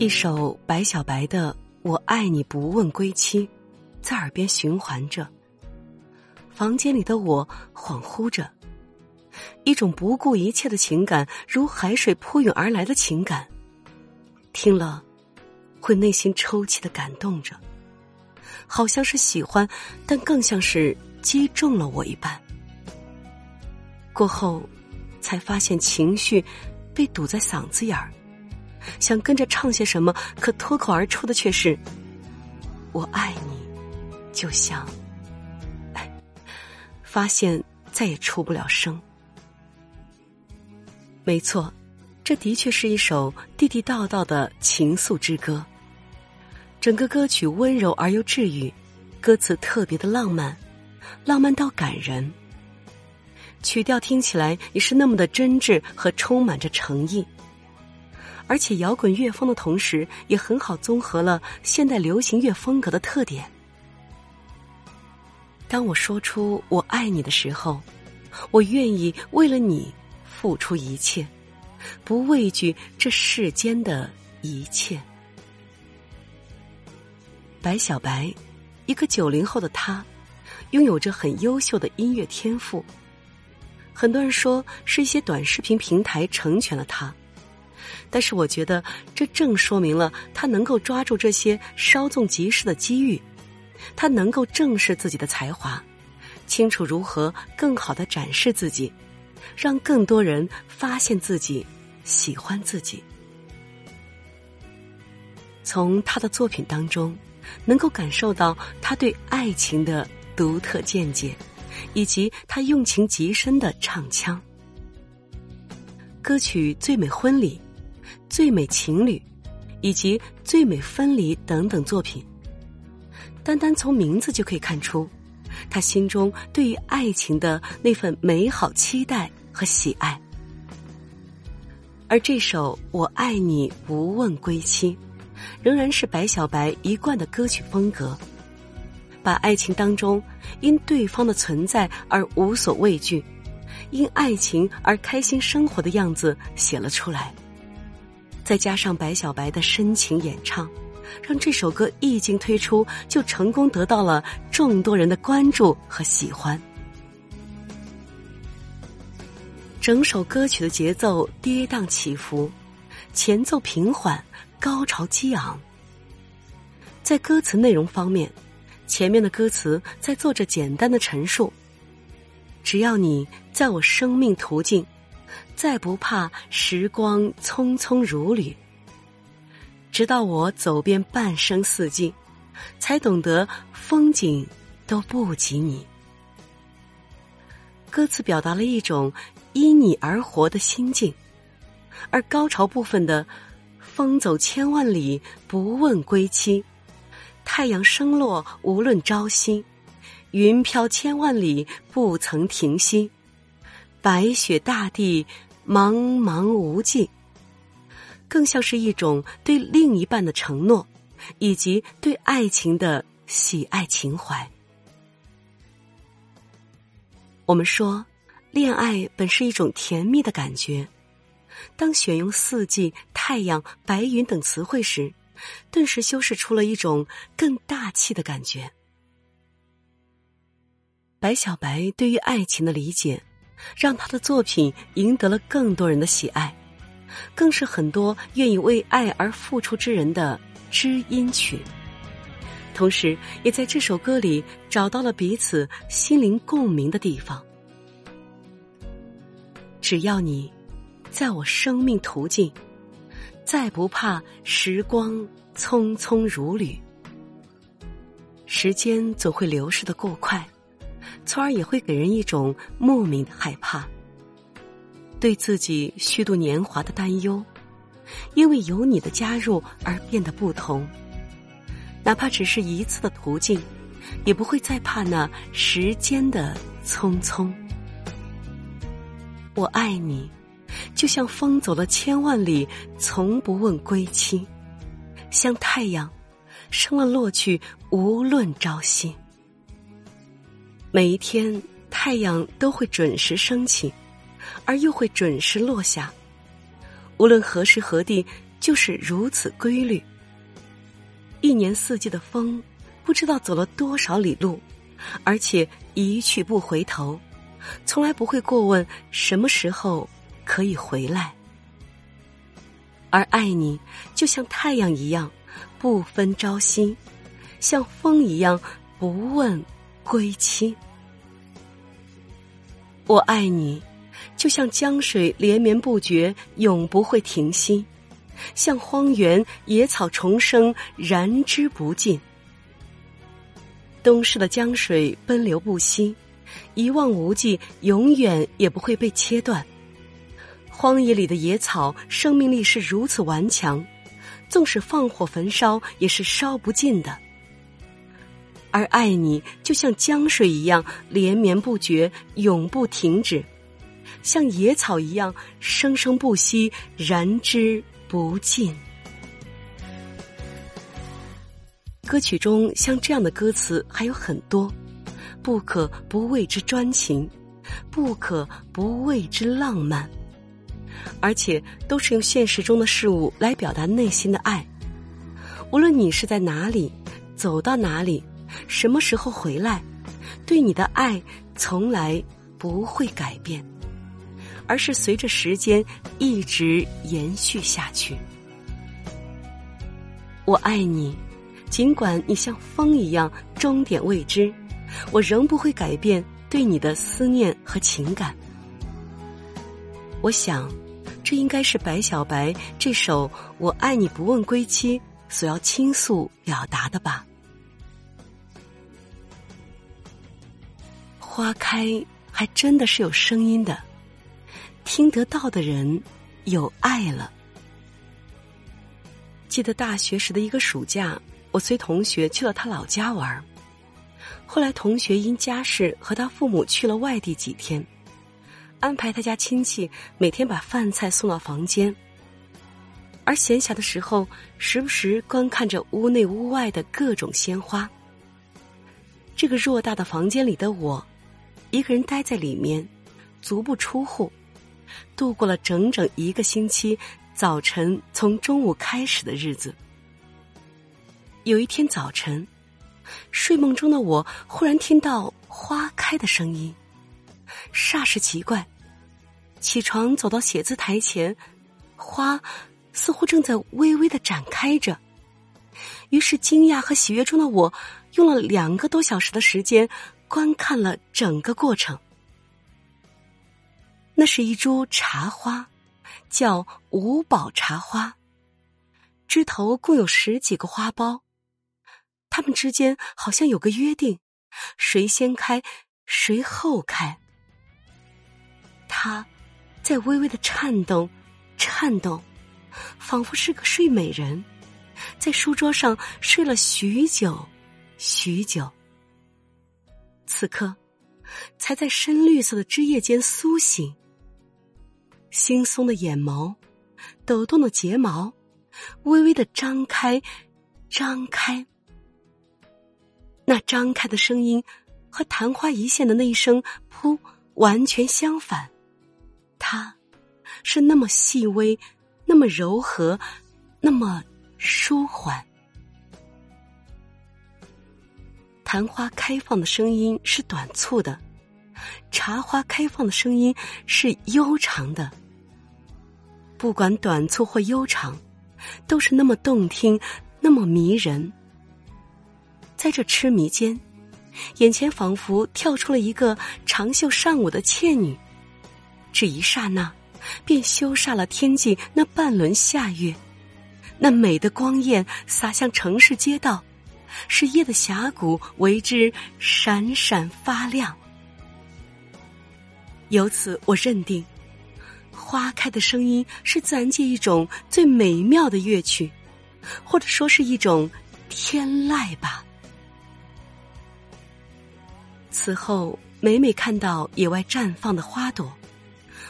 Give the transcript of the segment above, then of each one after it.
一首白小白的《我爱你不问归期》，在耳边循环着。房间里的我恍惚着，一种不顾一切的情感，如海水扑涌而来的情感。听了，会内心抽泣的感动着，好像是喜欢，但更像是击中了我一般。过后，才发现情绪被堵在嗓子眼儿，想跟着唱些什么，可脱口而出的却是“我爱你”，就像……发现再也出不了声。没错，这的确是一首地地道道的情愫之歌。整个歌曲温柔而又治愈，歌词特别的浪漫，浪漫到感人。曲调听起来也是那么的真挚和充满着诚意，而且摇滚乐风的同时，也很好综合了现代流行乐风格的特点。当我说出“我爱你”的时候，我愿意为了你付出一切，不畏惧这世间的一切。白小白，一个九零后的他，拥有着很优秀的音乐天赋。很多人说是一些短视频平台成全了他，但是我觉得这正说明了他能够抓住这些稍纵即逝的机遇，他能够正视自己的才华，清楚如何更好的展示自己，让更多人发现自己，喜欢自己。从他的作品当中，能够感受到他对爱情的独特见解。以及他用情极深的唱腔，歌曲《最美婚礼》《最美情侣》以及《最美分离》等等作品，单单从名字就可以看出，他心中对于爱情的那份美好期待和喜爱。而这首《我爱你不问归期》，仍然是白小白一贯的歌曲风格。把爱情当中因对方的存在而无所畏惧，因爱情而开心生活的样子写了出来，再加上白小白的深情演唱，让这首歌一经推出就成功得到了众多人的关注和喜欢。整首歌曲的节奏跌宕起伏，前奏平缓，高潮激昂。在歌词内容方面。前面的歌词在做着简单的陈述：只要你在我生命途径，再不怕时光匆匆如旅。直到我走遍半生四季，才懂得风景都不及你。歌词表达了一种因你而活的心境，而高潮部分的“风走千万里，不问归期”。太阳升落无论朝夕，云飘千万里不曾停息，白雪大地茫茫无际，更像是一种对另一半的承诺，以及对爱情的喜爱情怀。我们说，恋爱本是一种甜蜜的感觉，当选用四季、太阳、白云等词汇时。顿时修饰出了一种更大气的感觉。白小白对于爱情的理解，让他的作品赢得了更多人的喜爱，更是很多愿意为爱而付出之人的知音曲。同时，也在这首歌里找到了彼此心灵共鸣的地方。只要你在我生命途径。再不怕时光匆匆如旅，时间总会流逝的过快，从而也会给人一种莫名的害怕，对自己虚度年华的担忧，因为有你的加入而变得不同。哪怕只是一次的途径，也不会再怕那时间的匆匆。我爱你。就像风走了千万里，从不问归期；像太阳，升了落去，无论朝夕。每一天，太阳都会准时升起，而又会准时落下。无论何时何地，就是如此规律。一年四季的风，不知道走了多少里路，而且一去不回头，从来不会过问什么时候可以回来。而爱你，就像太阳一样，不分朝夕；像风一样，不问归期。我爱你，就像江水连绵不绝，永不会停息；像荒原野草重生，燃之不尽。东逝的江水奔流不息，一望无际，永远也不会被切断。荒野里的野草生命力是如此顽强，纵使放火焚烧，也是烧不尽的。而爱你，就像江水一样连绵不绝，永不停止；像野草一样生生不息，燃之不尽。歌曲中像这样的歌词还有很多，不可不为之专情，不可不为之浪漫。而且都是用现实中的事物来表达内心的爱。无论你是在哪里，走到哪里，什么时候回来，对你的爱从来不会改变，而是随着时间一直延续下去。我爱你，尽管你像风一样终点未知，我仍不会改变对你的思念和情感。我想。这应该是白小白这首《我爱你不问归期》所要倾诉表达的吧。花开还真的是有声音的，听得到的人有爱了。记得大学时的一个暑假，我随同学去了他老家玩后来同学因家事和他父母去了外地几天。安排他家亲戚每天把饭菜送到房间，而闲暇的时候，时不时观看着屋内屋外的各种鲜花。这个偌大的房间里的我，一个人待在里面，足不出户，度过了整整一个星期早晨从中午开始的日子。有一天早晨，睡梦中的我忽然听到花开的声音。煞是奇怪，起床走到写字台前，花似乎正在微微的展开着。于是惊讶和喜悦中的我，用了两个多小时的时间观看了整个过程。那是一株茶花，叫五宝茶花，枝头共有十几个花苞，它们之间好像有个约定，谁先开，谁后开。它在微微的颤动，颤动，仿佛是个睡美人，在书桌上睡了许久，许久。此刻，才在深绿色的枝叶间苏醒。惺忪的眼眸，抖动的睫毛，微微的张开，张开。那张开的声音，和昙花一现的那一声“噗”完全相反。它，是那么细微，那么柔和，那么舒缓。昙花开放的声音是短促的，茶花开放的声音是悠长的。不管短促或悠长，都是那么动听，那么迷人。在这痴迷间，眼前仿佛跳出了一个长袖善舞的倩女。这一刹那，便羞煞了天际那半轮夏月，那美的光艳洒向城市街道，使夜的峡谷为之闪闪发亮。由此，我认定，花开的声音是自然界一种最美妙的乐曲，或者说是一种天籁吧。此后，每每看到野外绽放的花朵。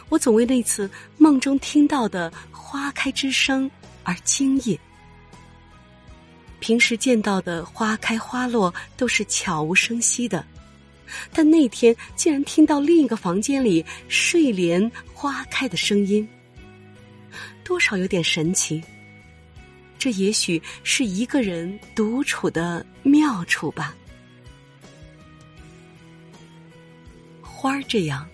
我总为那次梦中听到的花开之声而惊异。平时见到的花开花落都是悄无声息的，但那天竟然听到另一个房间里睡莲花开的声音，多少有点神奇。这也许是一个人独处的妙处吧。花儿这样，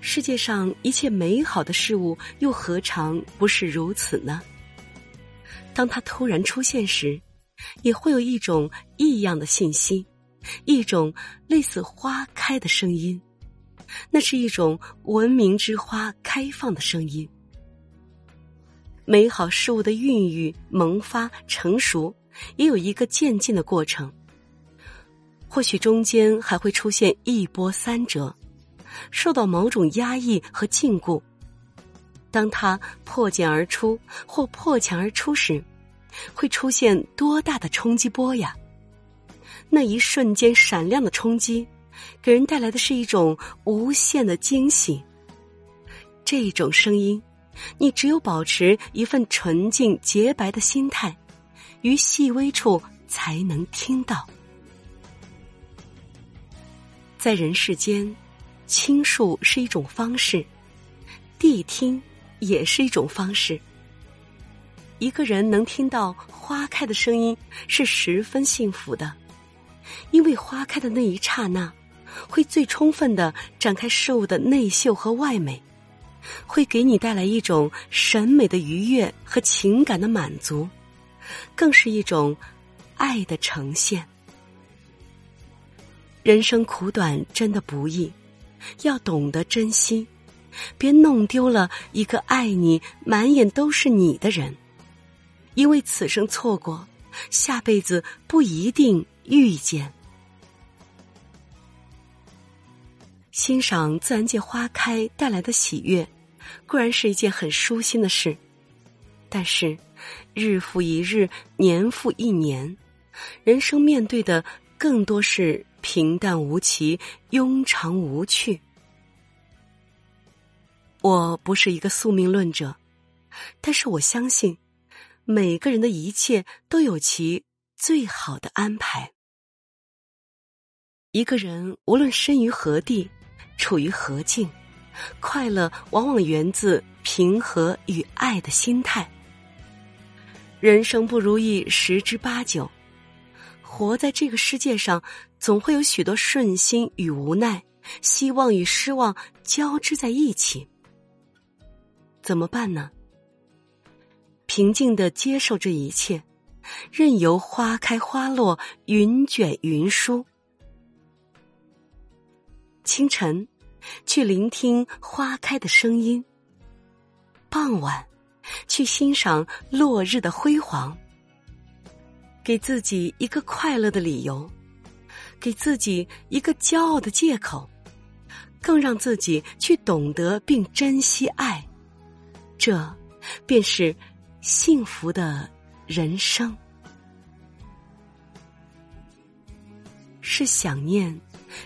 世界上一切美好的事物又何尝不是如此呢？当它突然出现时，也会有一种异样的信息，一种类似花开的声音。那是一种文明之花开放的声音。美好事物的孕育、萌发、成熟，也有一个渐进的过程。或许中间还会出现一波三折，受到某种压抑和禁锢。当它破茧而出或破墙而出时，会出现多大的冲击波呀！那一瞬间闪亮的冲击，给人带来的是一种无限的惊喜。这种声音。你只有保持一份纯净洁白的心态，于细微处才能听到。在人世间，倾诉是一种方式，谛听也是一种方式。一个人能听到花开的声音，是十分幸福的，因为花开的那一刹那，会最充分的展开事物的内秀和外美。会给你带来一种审美的愉悦和情感的满足，更是一种爱的呈现。人生苦短，真的不易，要懂得珍惜，别弄丢了一个爱你、满眼都是你的人，因为此生错过，下辈子不一定遇见。欣赏自然界花开带来的喜悦。固然是一件很舒心的事，但是日复一日，年复一年，人生面对的更多是平淡无奇、庸常无趣。我不是一个宿命论者，但是我相信，每个人的一切都有其最好的安排。一个人无论身于何地，处于何境。快乐往往源自平和与爱的心态。人生不如意十之八九，活在这个世界上，总会有许多顺心与无奈，希望与失望交织在一起。怎么办呢？平静的接受这一切，任由花开花落，云卷云舒。清晨。去聆听花开的声音。傍晚，去欣赏落日的辉煌。给自己一个快乐的理由，给自己一个骄傲的借口，更让自己去懂得并珍惜爱。这，便是幸福的人生。是想念。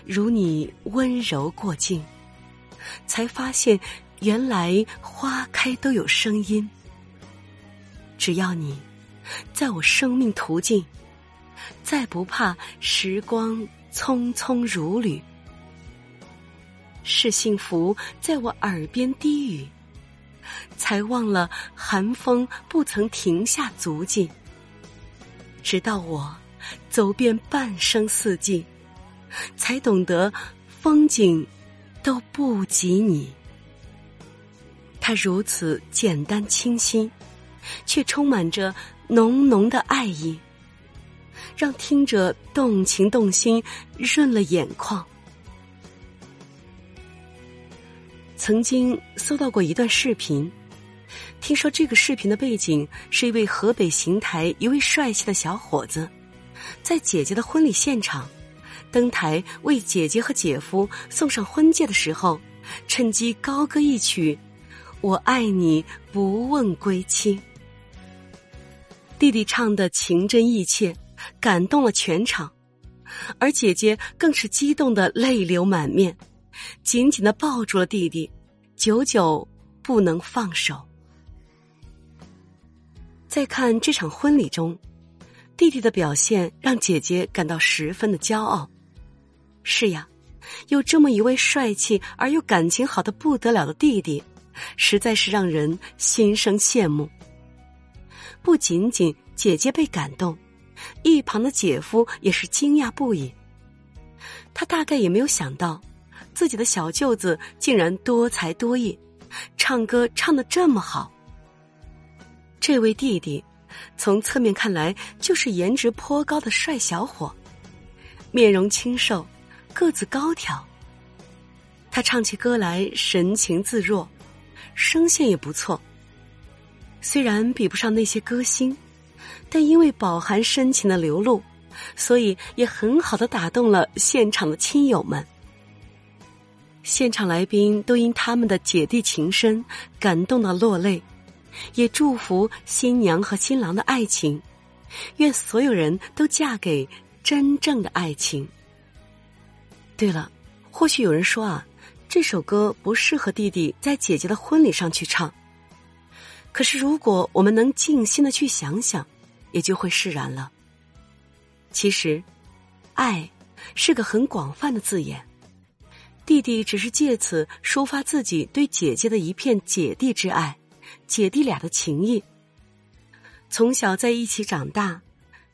如你温柔过境，才发现原来花开都有声音。只要你在我生命途径，再不怕时光匆匆如旅。是幸福在我耳边低语，才忘了寒风不曾停下足迹。直到我走遍半生四季。才懂得，风景都不及你。它如此简单清新，却充满着浓浓的爱意，让听者动情动心，润了眼眶。曾经搜到过一段视频，听说这个视频的背景是一位河北邢台一位帅气的小伙子，在姐姐的婚礼现场。登台为姐姐和姐夫送上婚戒的时候，趁机高歌一曲《我爱你不问归期》。弟弟唱的情真意切，感动了全场，而姐姐更是激动的泪流满面，紧紧的抱住了弟弟，久久不能放手。在看这场婚礼中，弟弟的表现让姐姐感到十分的骄傲。是呀，有这么一位帅气而又感情好的不得了的弟弟，实在是让人心生羡慕。不仅仅姐姐被感动，一旁的姐夫也是惊讶不已。他大概也没有想到，自己的小舅子竟然多才多艺，唱歌唱的这么好。这位弟弟，从侧面看来就是颜值颇高的帅小伙，面容清瘦，个子高挑。他唱起歌来神情自若，声线也不错。虽然比不上那些歌星，但因为饱含深情的流露，所以也很好的打动了现场的亲友们。现场来宾都因他们的姐弟情深感动到落泪，也祝福新娘和新郎的爱情，愿所有人都嫁给真正的爱情。对了，或许有人说啊，这首歌不适合弟弟在姐姐的婚礼上去唱。可是，如果我们能静心的去想想，也就会释然了。其实，爱是个很广泛的字眼。弟弟只是借此抒发自己对姐姐的一片姐弟之爱，姐弟俩的情谊。从小在一起长大，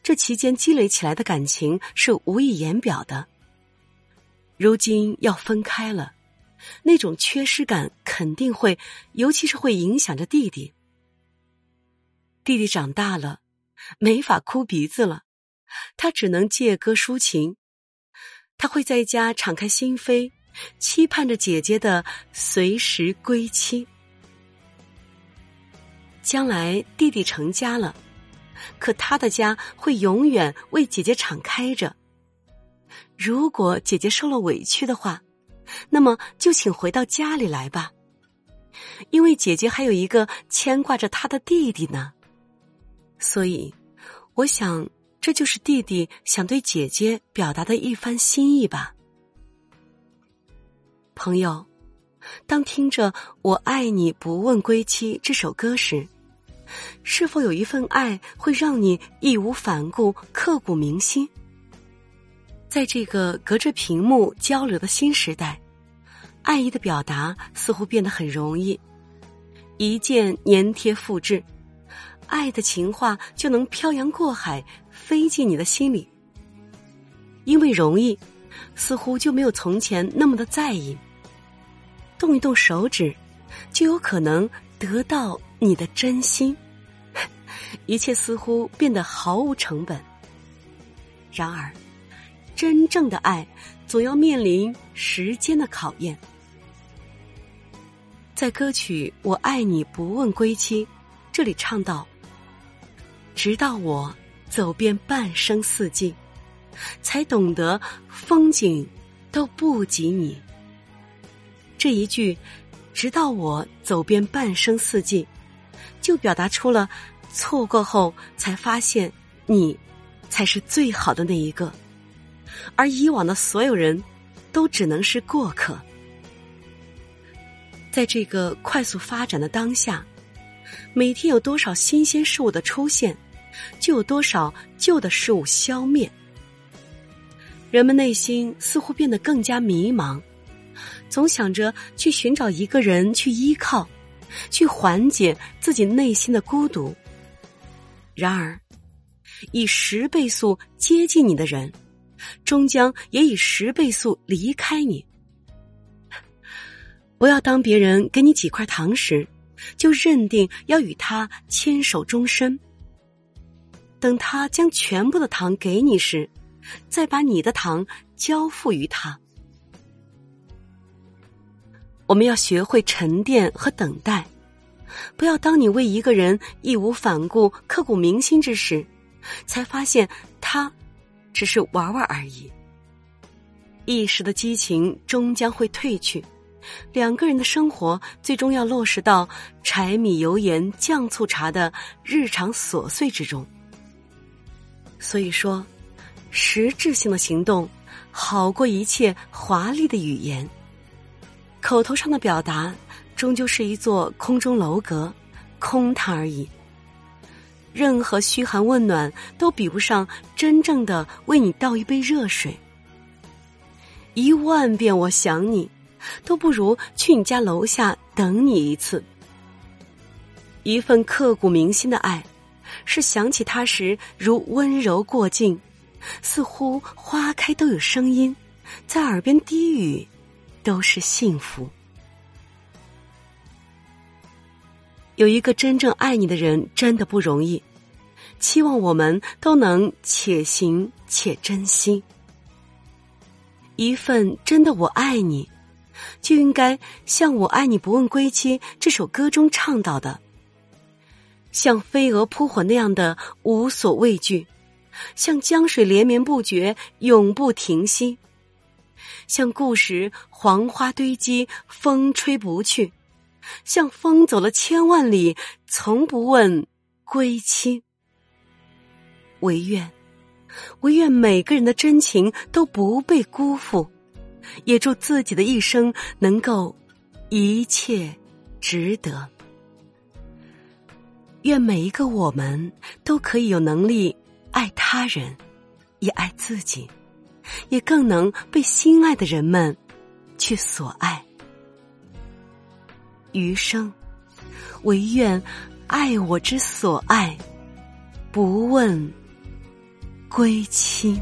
这期间积累起来的感情是无以言表的。如今要分开了，那种缺失感肯定会，尤其是会影响着弟弟。弟弟长大了，没法哭鼻子了，他只能借歌抒情。他会在家敞开心扉，期盼着姐姐的随时归期。将来弟弟成家了，可他的家会永远为姐姐敞开着。如果姐姐受了委屈的话，那么就请回到家里来吧，因为姐姐还有一个牵挂着她的弟弟呢。所以，我想，这就是弟弟想对姐姐表达的一番心意吧。朋友，当听着“我爱你不问归期”这首歌时，是否有一份爱会让你义无反顾、刻骨铭心？在这个隔着屏幕交流的新时代，爱意的表达似乎变得很容易，一键粘贴复制。爱的情话就能漂洋过海飞进你的心里，因为容易，似乎就没有从前那么的在意。动一动手指，就有可能得到你的真心，一切似乎变得毫无成本。然而，真正的爱总要面临时间的考验。在歌曲《我爱你不问归期》这里唱到。直到我走遍半生四季，才懂得风景都不及你。这一句“直到我走遍半生四季”，就表达出了错过后才发现你才是最好的那一个，而以往的所有人都只能是过客。在这个快速发展的当下，每天有多少新鲜事物的出现？就有多少旧的事物消灭，人们内心似乎变得更加迷茫，总想着去寻找一个人去依靠，去缓解自己内心的孤独。然而，以十倍速接近你的人，终将也以十倍速离开你。不要当别人给你几块糖时，就认定要与他牵手终身。等他将全部的糖给你时，再把你的糖交付于他。我们要学会沉淀和等待，不要当你为一个人义无反顾、刻骨铭心之时，才发现他只是玩玩而已。一时的激情终将会褪去，两个人的生活最终要落实到柴米油盐酱醋茶的日常琐碎之中。所以说，实质性的行动好过一切华丽的语言。口头上的表达终究是一座空中楼阁，空谈而已。任何嘘寒问暖都比不上真正的为你倒一杯热水。一万遍我想你，都不如去你家楼下等你一次。一份刻骨铭心的爱。是想起他时如温柔过境，似乎花开都有声音，在耳边低语，都是幸福。有一个真正爱你的人真的不容易，期望我们都能且行且珍惜。一份真的我爱你，就应该像《我爱你不问归期》这首歌中唱到的，像飞蛾扑火那样的无所畏惧，像江水连绵不绝永不停息，像故时黄花堆积风吹不去。像风走了千万里，从不问归期。唯愿，唯愿每个人的真情都不被辜负，也祝自己的一生能够一切值得。愿每一个我们都可以有能力爱他人，也爱自己，也更能被心爱的人们去所爱。余生，唯愿爱我之所爱，不问归期。